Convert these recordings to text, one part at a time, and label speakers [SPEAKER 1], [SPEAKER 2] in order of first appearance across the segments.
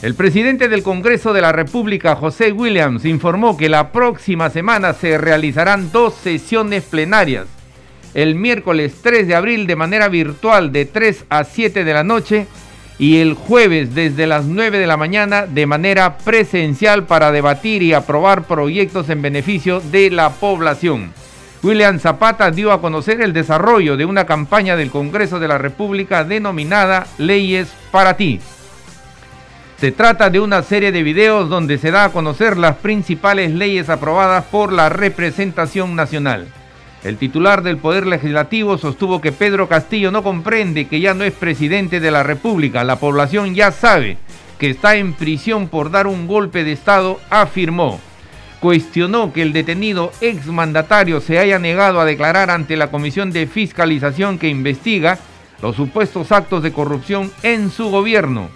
[SPEAKER 1] El presidente del Congreso de la República, José Williams, informó que la próxima semana se realizarán dos sesiones plenarias. El miércoles 3 de abril de manera virtual de 3 a 7 de la noche y el jueves desde las 9 de la mañana de manera presencial para debatir y aprobar proyectos en beneficio de la población. William Zapata dio a conocer el desarrollo de una campaña del Congreso de la República denominada Leyes para ti. Se trata de una serie de videos donde se da a conocer las principales leyes aprobadas por la representación nacional. El titular del Poder Legislativo sostuvo que Pedro Castillo no comprende que ya no es presidente de la República. La población ya sabe que está en prisión por dar un golpe de Estado, afirmó. Cuestionó que el detenido exmandatario se haya negado a declarar ante la Comisión de Fiscalización que investiga los supuestos actos de corrupción en su gobierno.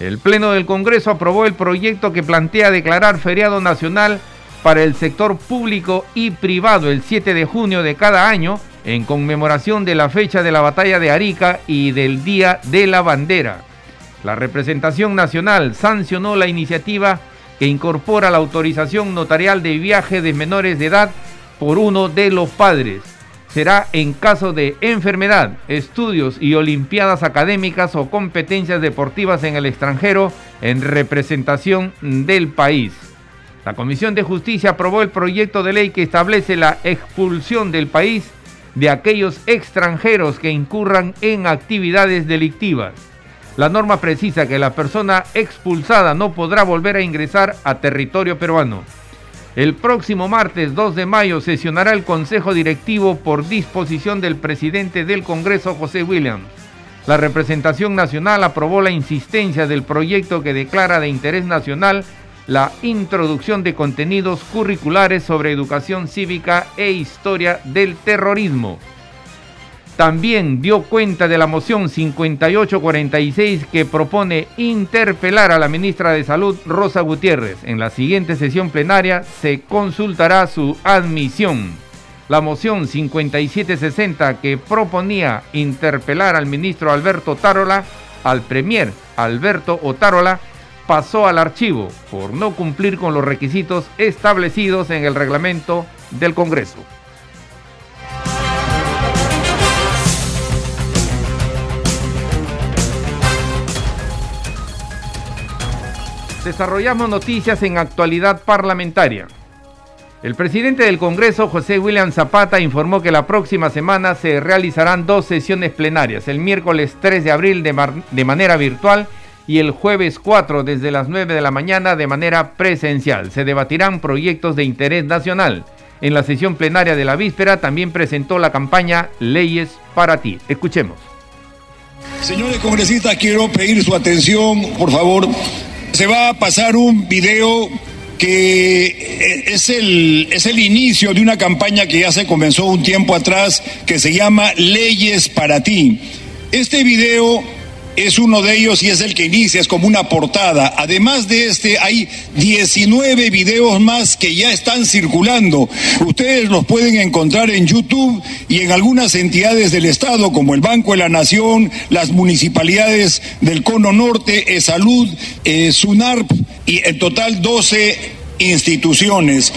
[SPEAKER 1] El Pleno del Congreso aprobó el proyecto que plantea declarar feriado nacional para el sector público y privado el 7 de junio de cada año en conmemoración de la fecha de la batalla de Arica y del Día de la Bandera. La representación nacional sancionó la iniciativa que incorpora la autorización notarial de viaje de menores de edad por uno de los padres será en caso de enfermedad, estudios y olimpiadas académicas o competencias deportivas en el extranjero en representación del país. La Comisión de Justicia aprobó el proyecto de ley que establece la expulsión del país de aquellos extranjeros que incurran en actividades delictivas. La norma precisa que la persona expulsada no podrá volver a ingresar a territorio peruano. El próximo martes 2 de mayo sesionará el Consejo Directivo por disposición del presidente del Congreso, José Williams. La representación nacional aprobó la insistencia del proyecto que declara de interés nacional la introducción de contenidos curriculares sobre educación cívica e historia del terrorismo. También dio cuenta de la moción 5846 que propone interpelar a la ministra de Salud, Rosa Gutiérrez. En la siguiente sesión plenaria se consultará su admisión. La moción 5760 que proponía interpelar al ministro Alberto Tarola, al premier Alberto Otárola, pasó al archivo por no cumplir con los requisitos establecidos en el reglamento del Congreso. Desarrollamos noticias en actualidad parlamentaria. El presidente del Congreso, José William Zapata, informó que la próxima semana se realizarán dos sesiones plenarias, el miércoles 3 de abril de, manera virtual y el jueves 4 desde las 9 de la mañana de manera presencial. Se debatirán proyectos de interés nacional. En la sesión plenaria de la víspera también presentó la campaña Leyes para ti. Escuchemos.
[SPEAKER 2] Señores congresistas, quiero pedir su atención, por favor, se va a pasar un video que eh, es el, es el inicio de una campaña que ya se comenzó un tiempo atrás que se llama Leyes para ti. Este video es uno de ellos y es el que inicia, es como una portada. Además de este, hay 19 videos más que ya están circulando. Ustedes los pueden encontrar en YouTube y en algunas entidades del Estado, como el Banco de la Nación, las municipalidades del Cono Norte, Salud, eh, SUNARP, y en total 12 instituciones.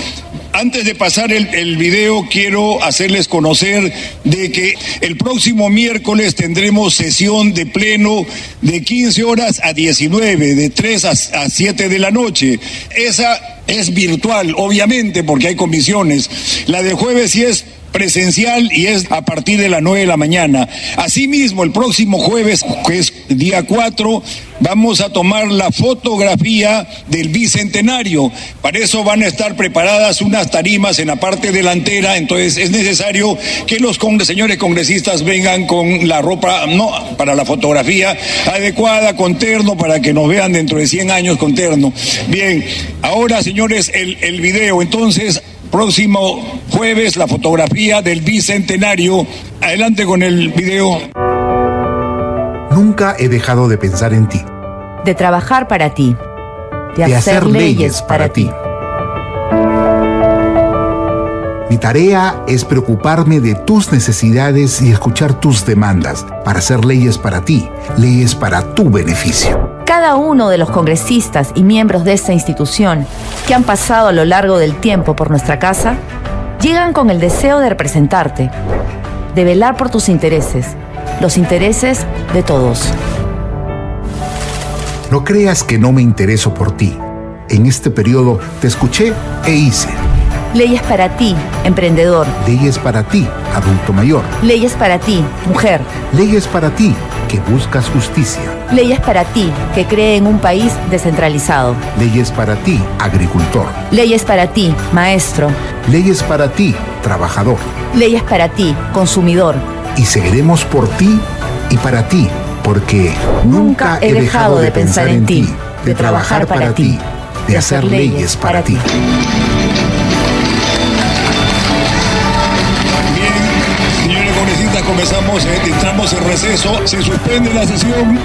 [SPEAKER 2] Antes de pasar el, video, quiero hacerles conocer de que el próximo miércoles tendremos sesión de pleno de 15 horas a 19, de 3 a, a 7 de la noche. Esa es virtual, obviamente, porque hay comisiones. La de jueves sí es presencial y es a partir de las 9 de la mañana. Asimismo, el próximo jueves, que es día 4, vamos a tomar la fotografía del bicentenario. Para eso van a estar preparadas unas tarimas en la parte delantera, entonces es necesario que los señores congresistas vengan con la ropa, no, para la fotografía adecuada, con terno, para que nos vean dentro de 100 años con terno. Bien, ahora señores, el, el video, entonces próximo jueves la fotografía del bicentenario. Adelante con el video.
[SPEAKER 3] Nunca he dejado de pensar en ti.
[SPEAKER 4] De trabajar para ti. De, hacer, leyes para ti.
[SPEAKER 3] Mi tarea es preocuparme de tus necesidades y escuchar tus demandas para hacer leyes para ti, leyes para tu beneficio.
[SPEAKER 4] Cada uno de los congresistas y miembros de esta institución que han pasado a lo largo del tiempo por nuestra casa llegan con el deseo de representarte, de velar por tus intereses, los intereses de todos.
[SPEAKER 3] No creas que no me intereso por ti. En este periodo te escuché e hice.
[SPEAKER 4] Leyes para ti, emprendedor.
[SPEAKER 3] Leyes para ti, adulto mayor.
[SPEAKER 4] Leyes para ti, mujer.
[SPEAKER 3] Leyes para ti, que buscas justicia.
[SPEAKER 4] Leyes para ti, que cree en un país descentralizado.
[SPEAKER 3] Leyes para ti, agricultor.
[SPEAKER 4] Leyes para ti, maestro.
[SPEAKER 3] Leyes para ti, trabajador.
[SPEAKER 4] Leyes para ti, consumidor.
[SPEAKER 3] Y seguiremos por ti y para ti, porque nunca he dejado de pensar en ti, de trabajar para ti, de hacer leyes para ti.
[SPEAKER 2] Eh, entramos en receso, se suspende la sesión.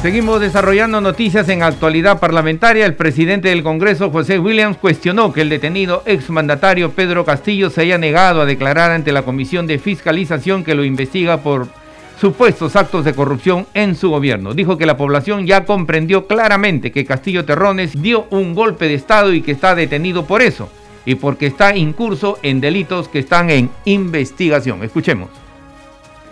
[SPEAKER 1] Seguimos desarrollando noticias en actualidad parlamentaria. El presidente del Congreso, José Williams, cuestionó que el detenido exmandatario Pedro Castillo se haya negado a declarar ante la Comisión de Fiscalización que lo investiga por supuestos actos de corrupción en su gobierno. Dijo que la población ya comprendió claramente que Castillo Terrones dio un golpe de Estado y que está detenido por eso y porque está incurso en delitos que están en investigación. Escuchemos.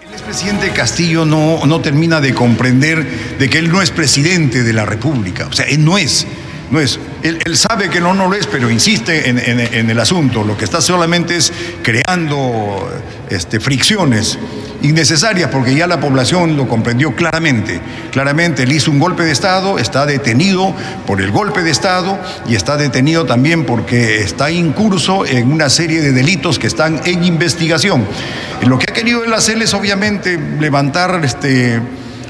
[SPEAKER 5] El expresidente Castillo no, no termina de comprender de que él no es presidente de la República. O sea, él no es. No es. Él, sabe que no, no lo es, pero insiste en, en, el asunto. Lo que está solamente es creando este, fricciones innecesarias porque ya la población lo comprendió claramente. Claramente él hizo un golpe de Estado, está detenido por el golpe de Estado y está detenido también porque está incurso en una serie de delitos que están en investigación. Lo que ha querido él hacer es obviamente levantar, este,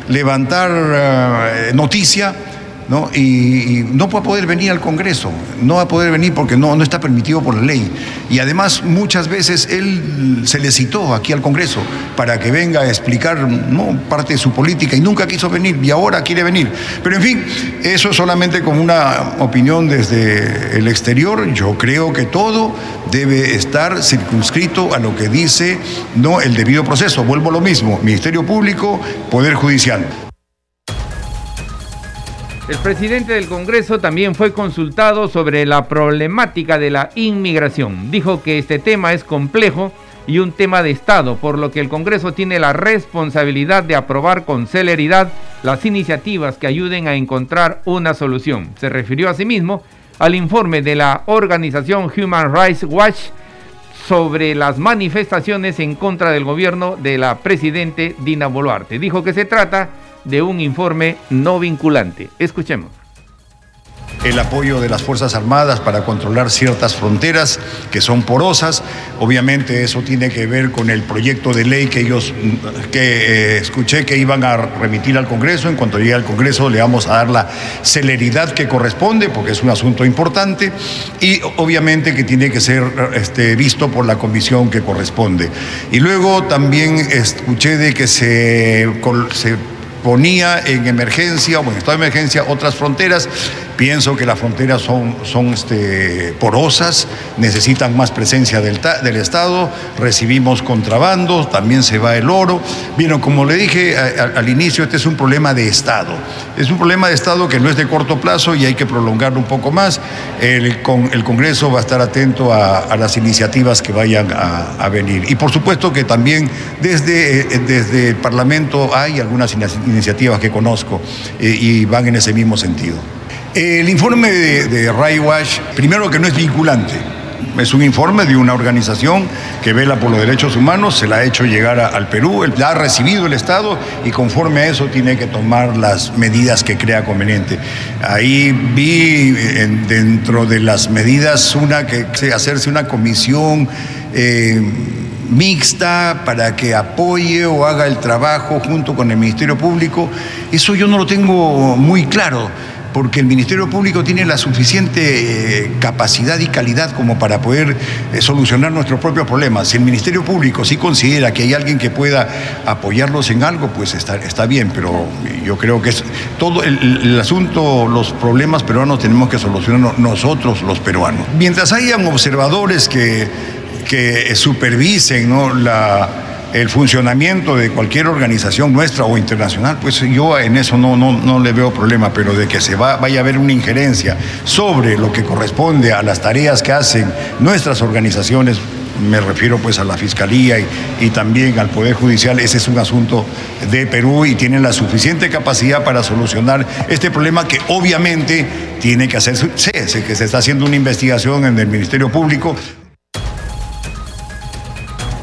[SPEAKER 5] levantar eh, noticia ¿no? Y, no va a poder venir al Congreso, no va a poder venir porque no, está permitido por la ley. Y además muchas veces él se le citó aquí al Congreso para que venga a explicar parte de su política y nunca quiso venir y ahora quiere venir. Pero en fin, eso es solamente como una opinión desde el exterior. Yo creo que todo debe estar circunscrito a lo que dice no el debido proceso. Vuelvo a lo mismo, Ministerio Público, Poder Judicial.
[SPEAKER 1] El presidente del Congreso también fue consultado sobre la problemática de la inmigración. Dijo que este tema es complejo y un tema de Estado, por lo que el Congreso tiene la responsabilidad de aprobar con celeridad las iniciativas que ayuden a encontrar una solución. Se refirió asimismo al informe de la organización Human Rights Watch sobre las manifestaciones en contra del gobierno de la presidente Dina Boluarte. Dijo que se trata de un informe no vinculante. Escuchemos
[SPEAKER 5] el apoyo de las Fuerzas Armadas para controlar ciertas fronteras que son porosas. Obviamente eso tiene que ver con el proyecto de ley que ellos, que eh, escuché que iban a remitir al Congreso. En cuanto llegue al Congreso le vamos a dar la celeridad que corresponde porque es un asunto importante y obviamente que tiene que ser este, visto por la comisión que corresponde. Y luego también escuché de que se, se ponía en emergencia o en estado de emergencia otras fronteras Pienso que las fronteras son, son este, porosas, necesitan más presencia del, del, Estado, recibimos contrabando, también se va el oro. Bien, como le dije al inicio, este es un problema de Estado. Es un problema de Estado que no es de corto plazo y hay que prolongarlo un poco más. El, con, el Congreso va a estar atento a, las iniciativas que vayan a, venir. Y por supuesto que también desde, eh, desde el Parlamento hay algunas iniciativas que conozco eh, y van en ese mismo sentido. El informe de, de primero que no es vinculante, es un informe de una organización que vela por los derechos humanos, se la ha hecho llegar al Perú, la ha recibido el Estado y conforme a eso tiene que tomar las medidas que crea conveniente. Ahí vi dentro de las medidas una que hacerse una comisión eh, mixta para que apoye o haga el trabajo junto con el Ministerio Público. Eso yo no lo tengo muy claro porque el Ministerio Público tiene la suficiente eh, capacidad y calidad como para poder eh, solucionar nuestros propios problemas. Si el Ministerio Público sí considera que hay alguien que pueda apoyarlos en algo, pues está, está bien, pero yo creo que es todo el, asunto, los problemas peruanos tenemos que solucionar nosotros los peruanos. Mientras hayan observadores que, que supervisen ¿no? la el funcionamiento de cualquier organización nuestra o internacional, pues yo en eso no, no, no le veo problema, pero de que se va, vaya a haber una injerencia sobre lo que corresponde a las tareas que hacen nuestras organizaciones, me refiero pues a la Fiscalía y, y, también al Poder Judicial, ese es un asunto de Perú y tienen la suficiente capacidad para solucionar este problema que obviamente tiene que hacerse, sé que se está haciendo una investigación en el Ministerio Público.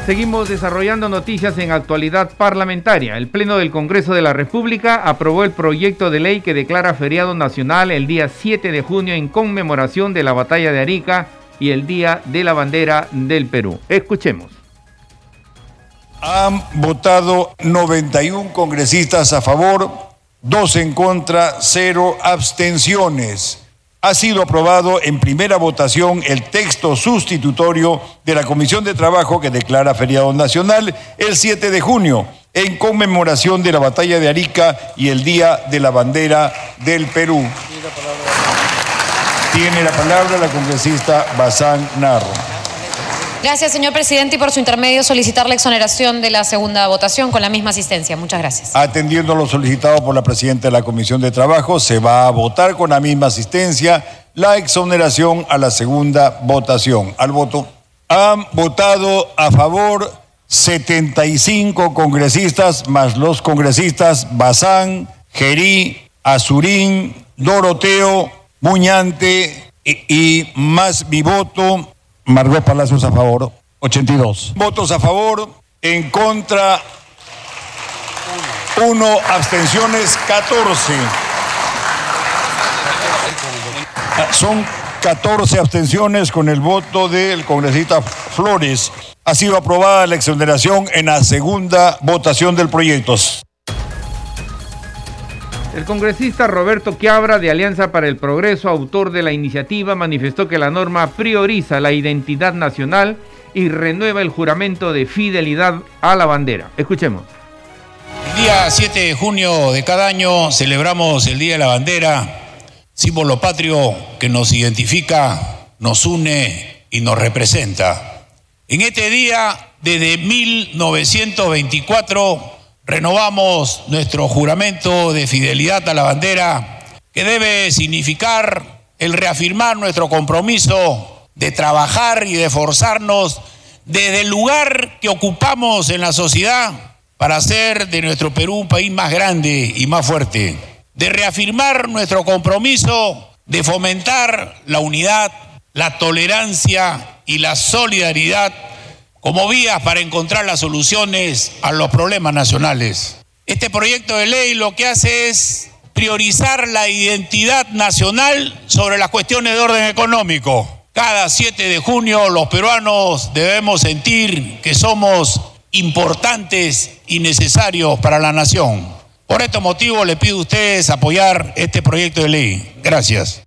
[SPEAKER 1] Seguimos desarrollando noticias en actualidad parlamentaria. El Pleno del Congreso de la República aprobó el proyecto de ley que declara feriado nacional el día 7 de junio en conmemoración de la batalla de Arica y el Día de la Bandera del Perú. Escuchemos.
[SPEAKER 5] Han votado 91 congresistas a favor, 2 en contra, 0 abstenciones ha sido aprobado en primera votación el texto sustitutorio de la Comisión de Trabajo que declara feriado nacional el 7 de junio en conmemoración de la batalla de Arica y el Día de la Bandera del Perú. Tiene la palabra la congresista Bazán Narro.
[SPEAKER 6] Gracias, señor presidente, y por su intermedio solicitar la exoneración de la segunda votación con la misma asistencia. Muchas gracias.
[SPEAKER 5] Atendiendo lo solicitado por la presidenta de la Comisión de Trabajo, se va a votar con la misma asistencia la exoneración a la segunda votación. Al voto. Han votado a favor 75 congresistas, más los congresistas Bazán, Gerí, Azurín, Doroteo, Muñante y, y más mi voto Margot Palacios a favor, 82. Votos a favor, en contra, 1, abstenciones, 14. Son 14 abstenciones con el voto del congresista Flores. Ha sido aprobada la exoneración en la segunda votación del proyecto.
[SPEAKER 1] El congresista Roberto Quiabra de Alianza para el Progreso, autor de la iniciativa, manifestó que la norma prioriza la identidad nacional y renueva el juramento de fidelidad a la bandera. Escuchemos.
[SPEAKER 7] El día 7 de junio de cada año celebramos el Día de la Bandera, símbolo patrio que nos identifica, nos une y nos representa. En este día, desde 1924, renovamos nuestro juramento de fidelidad a la bandera, que debe significar el reafirmar nuestro compromiso de trabajar y de esforzarnos desde el lugar que ocupamos en la sociedad para hacer de nuestro Perú un país más grande y más fuerte, de reafirmar nuestro compromiso de fomentar la unidad, la tolerancia y la solidaridad como vías para encontrar las soluciones a los problemas nacionales. Este proyecto de ley lo que hace es priorizar la identidad nacional sobre las cuestiones de orden económico. Cada 7 de junio los peruanos debemos sentir que somos importantes y necesarios para la nación. Por este motivo le pido a ustedes apoyar este proyecto de ley. Gracias.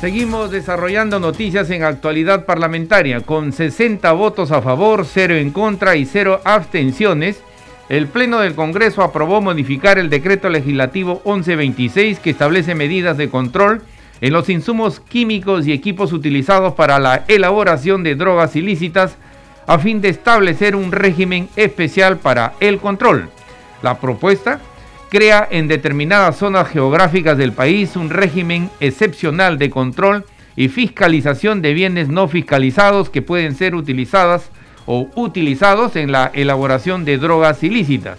[SPEAKER 1] Seguimos desarrollando noticias en actualidad parlamentaria. Con 60 votos a favor, 0 en contra y 0 abstenciones, el Pleno del Congreso aprobó modificar el decreto legislativo 1126 que establece medidas de control en los insumos químicos y equipos utilizados para la elaboración de drogas ilícitas a fin de establecer un régimen especial para el control. La propuesta crea en determinadas zonas geográficas del país un régimen excepcional de control y fiscalización de bienes no fiscalizados que pueden ser utilizadas o utilizados en la elaboración de drogas ilícitas.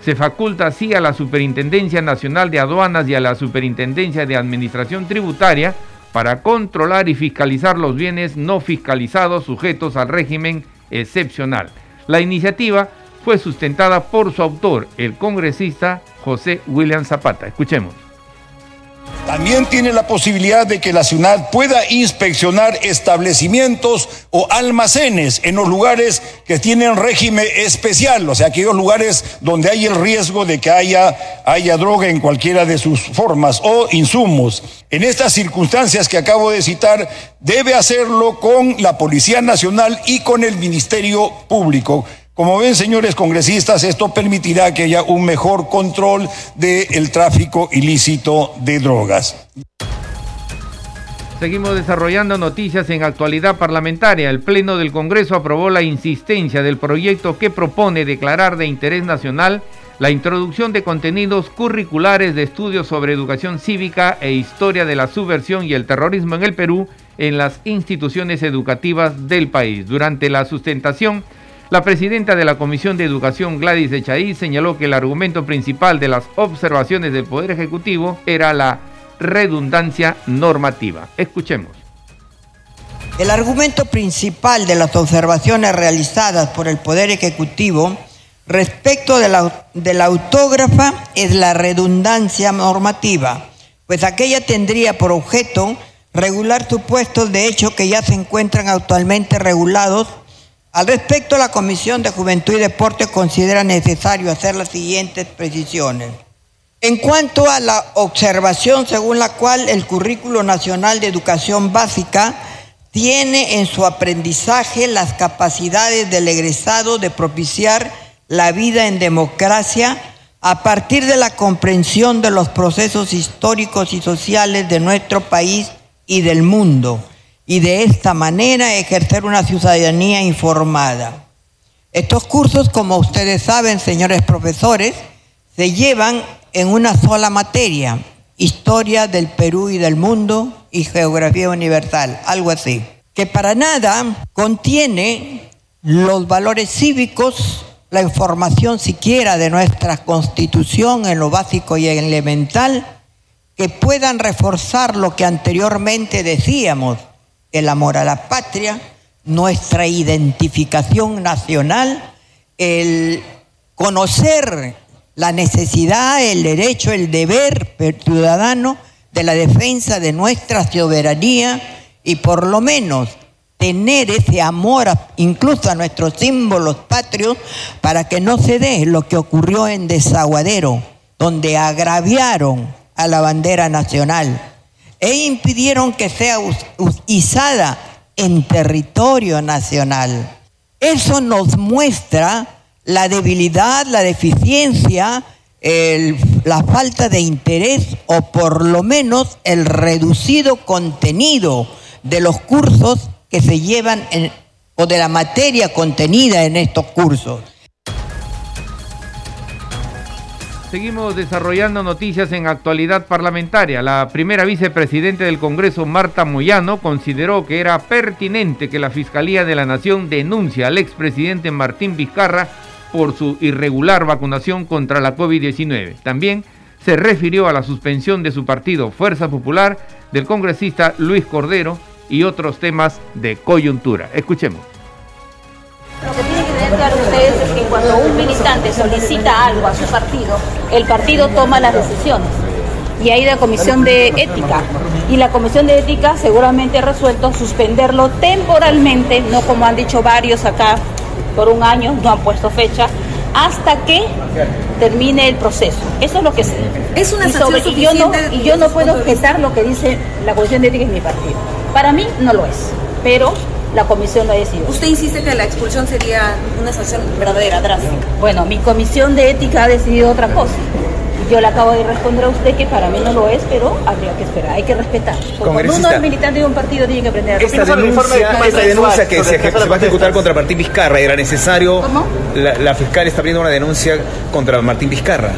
[SPEAKER 1] Se faculta así a la Superintendencia Nacional de Aduanas y a la Superintendencia de Administración Tributaria para controlar y fiscalizar los bienes no fiscalizados sujetos al régimen excepcional. La iniciativa fue sustentada por su autor, el congresista José William Zapata. Escuchemos.
[SPEAKER 2] También tiene la posibilidad de que la ciudad pueda inspeccionar establecimientos o almacenes en los lugares que tienen régimen especial, o sea, aquellos lugares donde hay el riesgo de que haya, haya droga en cualquiera de sus formas o insumos. En estas circunstancias que acabo de citar, debe hacerlo con la Policía Nacional y con el Ministerio Público. Como ven, señores congresistas, esto permitirá que haya un mejor control del tráfico ilícito de drogas.
[SPEAKER 1] Seguimos desarrollando noticias en actualidad parlamentaria. El Pleno del Congreso aprobó la insistencia del proyecto que propone declarar de interés nacional la introducción de contenidos curriculares de estudios sobre educación cívica e historia de la subversión y el terrorismo en el Perú en las instituciones educativas del país. Durante la sustentación, la presidenta de la Comisión de Educación, Gladys Echaí, señaló que el argumento principal de las observaciones del Poder Ejecutivo era la redundancia normativa. Escuchemos.
[SPEAKER 8] El argumento principal de las observaciones realizadas por el Poder Ejecutivo respecto de la, de la autógrafa es la redundancia normativa, pues aquella tendría por objeto regular supuestos de hecho que ya se encuentran actualmente regulados al respecto, la Comisión de Juventud y Deporte considera necesario hacer las siguientes precisiones. En cuanto a la observación según la cual el Currículo Nacional de Educación Básica tiene en su aprendizaje las capacidades del egresado de propiciar la vida en democracia a partir de la comprensión de los procesos históricos y sociales de nuestro país y del mundo y de esta manera ejercer una ciudadanía informada. Estos cursos, como ustedes saben, señores profesores, se llevan en una sola materia, historia del Perú y del mundo y geografía universal, algo así, que para nada contiene los valores cívicos, la información siquiera de nuestra constitución en lo básico y elemental, que puedan reforzar lo que anteriormente decíamos, el amor a la patria, nuestra identificación nacional, el conocer la necesidad, el derecho, el deber ciudadano de la defensa de nuestra soberanía y por lo menos tener ese amor incluso a nuestros símbolos patrios para que no se dé lo que ocurrió en Desaguadero, donde agraviaron a la bandera nacional e impidieron que sea izada en territorio nacional. Eso nos muestra la debilidad, la deficiencia, la falta de interés o por lo menos el reducido contenido de los cursos que se llevan o de la materia contenida en estos cursos.
[SPEAKER 1] Seguimos desarrollando noticias en actualidad parlamentaria. La primera vicepresidente del Congreso, Marta Moyano, consideró que era pertinente que la Fiscalía de la Nación denuncie al expresidente Martín Vizcarra por su irregular vacunación contra la COVID-19. También se refirió a la suspensión de su partido Fuerza Popular, del congresista Luis Cordero y otros temas de coyuntura. Escuchemos
[SPEAKER 9] cuando un militante solicita algo a su partido, el partido toma las decisiones. Y hay la comisión de ética. Y la comisión de ética seguramente ha resuelto suspenderlo temporalmente, no como han dicho varios acá, por un año, no han puesto fecha, hasta que termine el proceso. Eso es lo que sé.
[SPEAKER 10] Es una sanción
[SPEAKER 9] y, yo no, y yo no puedo objetar lo que dice la comisión de ética en mi partido. Para mí no lo es, pero la comisión lo ha decidido.
[SPEAKER 10] Usted insiste que la expulsión sería una sanción verdadera, drástica.
[SPEAKER 9] Bueno, mi comisión de ética ha decidido otra cosa. Yo le acabo de responder a usted que para mí no lo es, pero habría que esperar, hay que respetar. Cuando uno es militante de un partido tiene que aprender a
[SPEAKER 11] respetar. Esta denuncia, esta denuncia que se, va a ejecutar contra Martín Vizcarra, ¿era necesario?
[SPEAKER 9] ¿Cómo?
[SPEAKER 11] La, la fiscal está abriendo una denuncia contra Martín Vizcarra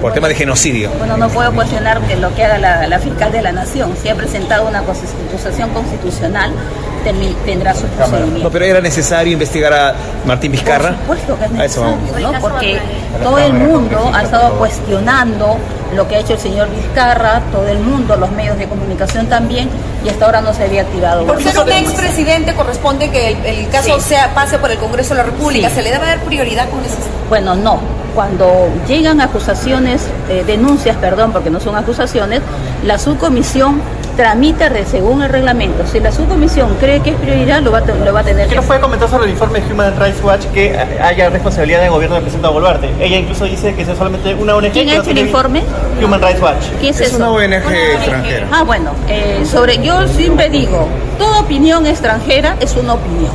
[SPEAKER 11] por tema de genocidio.
[SPEAKER 9] Bueno, no puedo cuestionar que lo que haga la, fiscal de la Nación. Si ha presentado una acusación constitucional, tendrá su procedimiento.
[SPEAKER 11] No, pero era necesario investigar a Martín Vizcarra.
[SPEAKER 9] Por supuesto que es necesario, ¿no? porque todo el mundo ha estado cuestionando lo que ha hecho el señor Vizcarra, todo el mundo, los medios de comunicación también, y hasta ahora no se había activado.
[SPEAKER 10] Por ser un expresidente corresponde que el, caso sea pase por el Congreso de la República. ¿Se le debe dar prioridad con eso?
[SPEAKER 9] Bueno, no. Cuando llegan acusaciones, eh, denuncias, perdón, porque no son acusaciones, la subcomisión tramita según el reglamento. Si la subcomisión cree que es prioridad, lo va, lo va a tener
[SPEAKER 12] ¿Qué nos puede comentar sobre el informe de Human Rights Watch que haya responsabilidad del gobierno del presidente Boluarte? Ella incluso dice que es solamente una ONG.
[SPEAKER 9] ¿Quién ha hecho el informe?
[SPEAKER 12] Human Rights Watch.
[SPEAKER 9] ¿Qué es,
[SPEAKER 11] es una ONG extranjera.
[SPEAKER 9] Ah, bueno, eh, sobre, yo siempre digo, toda opinión extranjera es una opinión,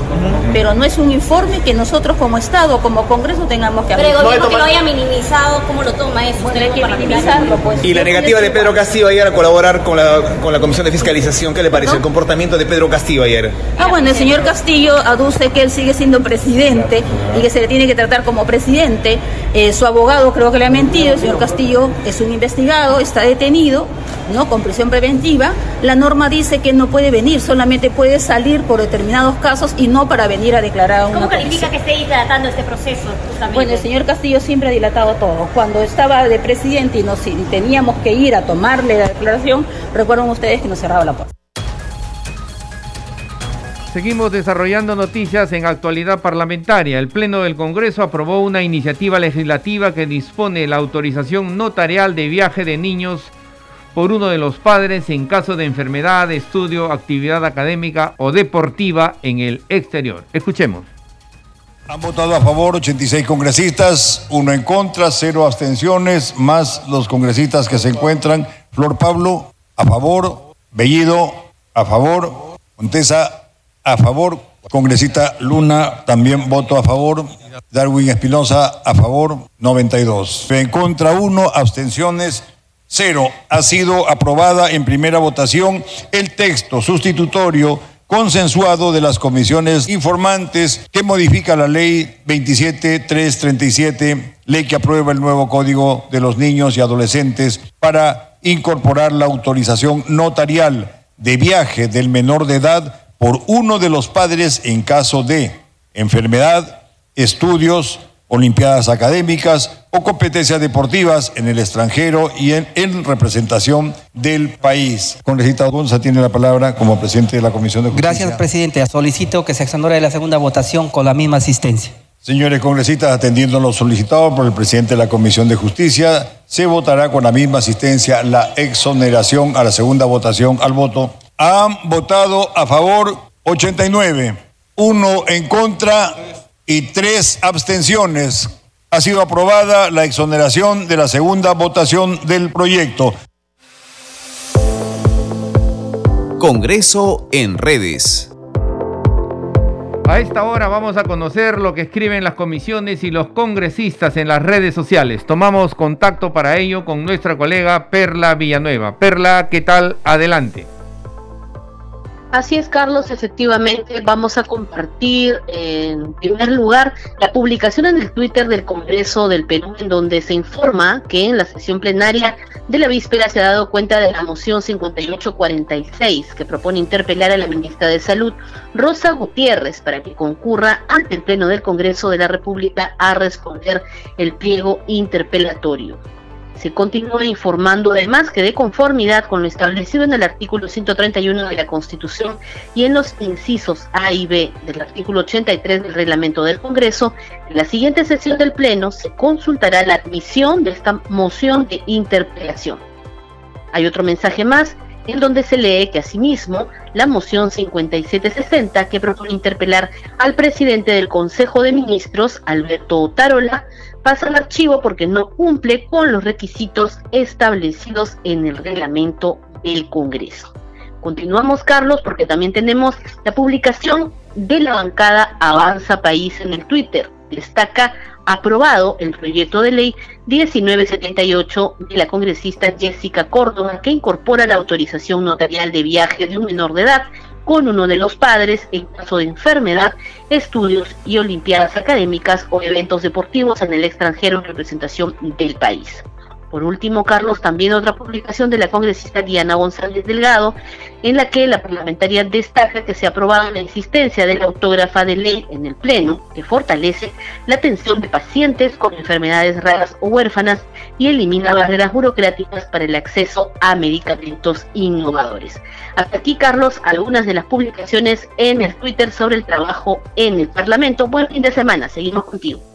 [SPEAKER 9] pero no es un informe que nosotros como Estado, como Congreso tengamos que
[SPEAKER 10] hacer. Pero el gobierno que lo haya minimizado, ¿cómo lo toma eso?
[SPEAKER 9] Bueno, que minimizarlo, pues.
[SPEAKER 11] Y la negativa de Pedro Castillo ayer a colaborar con la, con la Comisión de Fiscalización ¿Qué le parece el comportamiento de Pedro Castillo ayer?
[SPEAKER 9] Ah, bueno, el señor Castillo aduce que él sigue siendo presidente y que se le tiene que tratar como presidente. Eh, su abogado creo que le ha mentido. El señor Castillo es un investigado, está detenido, ¿no? Con prisión preventiva. La norma dice que no puede venir, solamente puede salir por determinados casos y no para venir a declarar a una
[SPEAKER 10] ¿Cómo califica que esté dilatando este proceso?
[SPEAKER 9] Bueno, el señor Castillo siempre ha dilatado todo. Cuando estaba de presidente y, nos, y teníamos que ir a tomarle la declaración, recuerdan ustedes que nos cerraba la puerta.
[SPEAKER 1] Seguimos desarrollando noticias en actualidad parlamentaria. El Pleno del Congreso aprobó una iniciativa legislativa que dispone la autorización notarial de viaje de niños por uno de los padres en caso de enfermedad, estudio, actividad académica o deportiva en el exterior. Escuchemos.
[SPEAKER 2] Han votado a favor 86 congresistas, uno en contra, cero abstenciones, más los congresistas que se encuentran. Flor Pablo, a favor. Bellido, a favor. Montesa, a favor. Congresista Luna, también voto a favor. Darwin Espinosa, a favor, 92. En contra, 1. Abstenciones, 0. Ha sido aprobada en primera votación el texto sustitutorio consensuado de las comisiones informantes que modifica la ley 27337, ley que aprueba el nuevo Código de los Niños y Adolescentes para incorporar la autorización notarial de viaje del menor de edad por uno de los padres en caso de enfermedad, estudios, olimpiadas académicas o competencias deportivas en el extranjero y en, representación del país. Congresista Gonza tiene la palabra como presidente de la Comisión de Justicia.
[SPEAKER 13] Gracias, presidente. Solicito que se exonore la segunda votación con la misma asistencia.
[SPEAKER 2] Señores congresistas, atendiendo lo solicitado por el presidente de la Comisión de Justicia, se votará con la misma asistencia la exoneración a la segunda votación al voto han votado a favor 89, uno en contra y tres abstenciones. Ha sido aprobada la exoneración de la segunda votación del proyecto.
[SPEAKER 14] Congreso en redes.
[SPEAKER 1] A esta hora vamos a conocer lo que escriben las comisiones y los congresistas en las redes sociales. Tomamos contacto para ello con nuestra colega Perla Villanueva. Perla, ¿qué tal? Adelante.
[SPEAKER 15] Así es, Carlos, efectivamente vamos a compartir en primer lugar la publicación en el Twitter del Congreso del Perú, en donde se informa que en la sesión plenaria de la víspera se ha dado cuenta de la moción 5846 que propone interpelar a la ministra de Salud, Rosa Gutiérrez, para que concurra ante el Pleno del Congreso de la República a responder el pliego interpelatorio. Se continúa informando además que de conformidad con lo establecido en el artículo 131 de la Constitución y en los incisos A y B del artículo 83 del reglamento del Congreso, en la siguiente sesión del Pleno se consultará la admisión de esta moción de interpelación. Hay otro mensaje más en donde se lee que asimismo la moción 5760 que propone interpelar al presidente del Consejo de Ministros, Alberto Otárola, pasa al archivo porque no cumple con los requisitos establecidos en el reglamento del Congreso. Continuamos, Carlos, porque también tenemos la publicación de la bancada Avanza País en el Twitter. Destaca aprobado el proyecto de ley 1978 de la congresista Jessica Córdoba que incorpora la autorización notarial de viaje de un menor de edad con uno de los padres en caso de enfermedad, estudios y olimpiadas académicas o eventos deportivos en el extranjero en representación del país. Por último, Carlos, también otra publicación de la congresista Diana González Delgado, en la que la parlamentaria destaca que se ha aprobado la existencia de la autógrafa de ley en el Pleno, que fortalece la atención de pacientes con enfermedades raras o huérfanas y elimina barreras burocráticas para el acceso a medicamentos innovadores. Hasta aquí, Carlos, algunas de las publicaciones en el Twitter sobre el trabajo en el Parlamento. Buen fin de semana, seguimos contigo.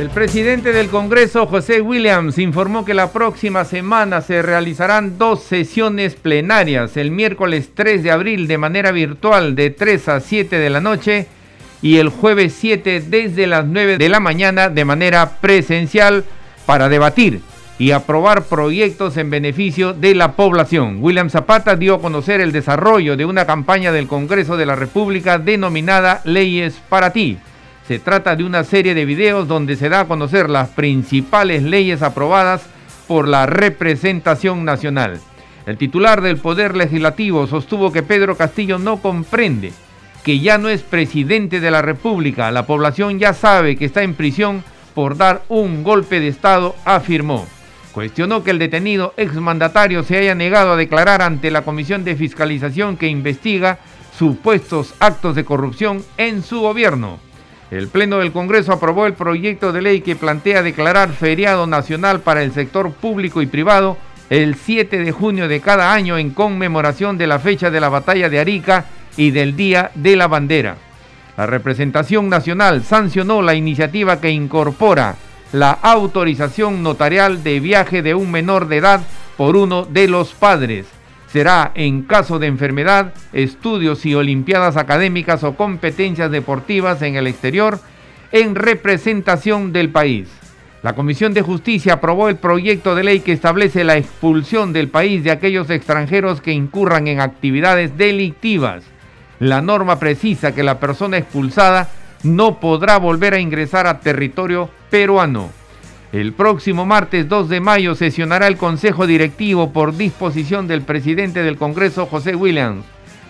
[SPEAKER 1] El presidente del Congreso, José Williams, informó que la próxima semana se realizarán dos sesiones plenarias, el miércoles 3 de abril de manera virtual de 3 a 7 de la noche y el jueves 7 desde las 9 de la mañana de manera presencial para debatir y aprobar proyectos en beneficio de la población. William Zapata dio a conocer el desarrollo de una campaña del Congreso de la República denominada Leyes para ti se trata de una serie de videos donde se da a conocer las principales leyes aprobadas por la representación nacional. El titular del Poder Legislativo sostuvo que Pedro Castillo no comprende que ya no es presidente de la República. La población ya sabe que está en prisión por dar un golpe de Estado, afirmó. Cuestionó que el detenido exmandatario se haya negado a declarar ante la Comisión de Fiscalización que investiga supuestos actos de corrupción en su gobierno. El Pleno del Congreso aprobó el proyecto de ley que plantea declarar feriado nacional para el sector público y privado el 7 de junio de cada año en conmemoración de la fecha de la batalla de Arica y del Día de la Bandera. La representación nacional sancionó la iniciativa que incorpora la autorización notarial de viaje de un menor de edad por uno de los padres será en caso de enfermedad, estudios y olimpiadas académicas o competencias deportivas en el exterior en representación del país. La Comisión de Justicia aprobó el proyecto de ley que establece la expulsión del país de aquellos extranjeros que incurran en actividades delictivas. La norma precisa que la persona expulsada no podrá volver a ingresar a territorio peruano. El próximo martes 2 de mayo sesionará el Consejo Directivo por disposición del presidente del Congreso, José Williams.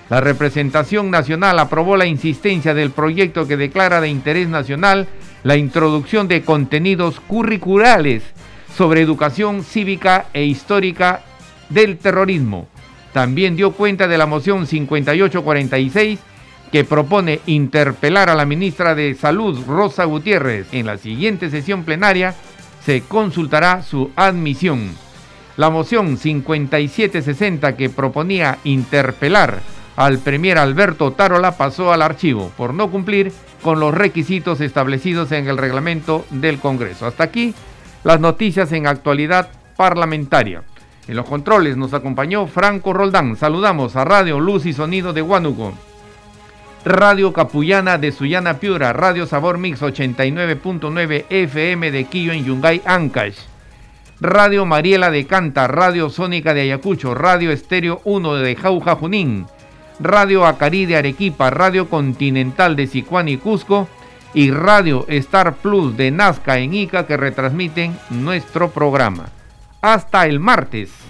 [SPEAKER 1] La representación nacional aprobó la insistencia del proyecto que declara de interés nacional la introducción de contenidos curriculares sobre educación cívica e histórica del terrorismo. También dio cuenta de la moción 5846 que propone interpelar a la ministra de Salud, Rosa Gutiérrez, en la siguiente sesión plenaria se consultará su admisión. La moción 5760 que proponía interpelar al premier Alberto Tarola pasó al archivo por no cumplir con los requisitos establecidos en el reglamento del Congreso. Hasta aquí las noticias en actualidad parlamentaria. En los controles nos acompañó Franco Roldán. Saludamos a Radio Luz y Sonido de Huánuco. Radio Capullana de Sullana Piura, Radio Sabor Mix 89.9 FM de Quillo en Yungay, Ancash, Radio Mariela de Canta, Radio Sónica de Ayacucho, Radio Estéreo 1 de Jauja Junín, Radio Acari de Arequipa, Radio Continental de Sicuán y Cusco y Radio Star Plus de Nazca en Ica que retransmiten nuestro programa. Hasta el martes.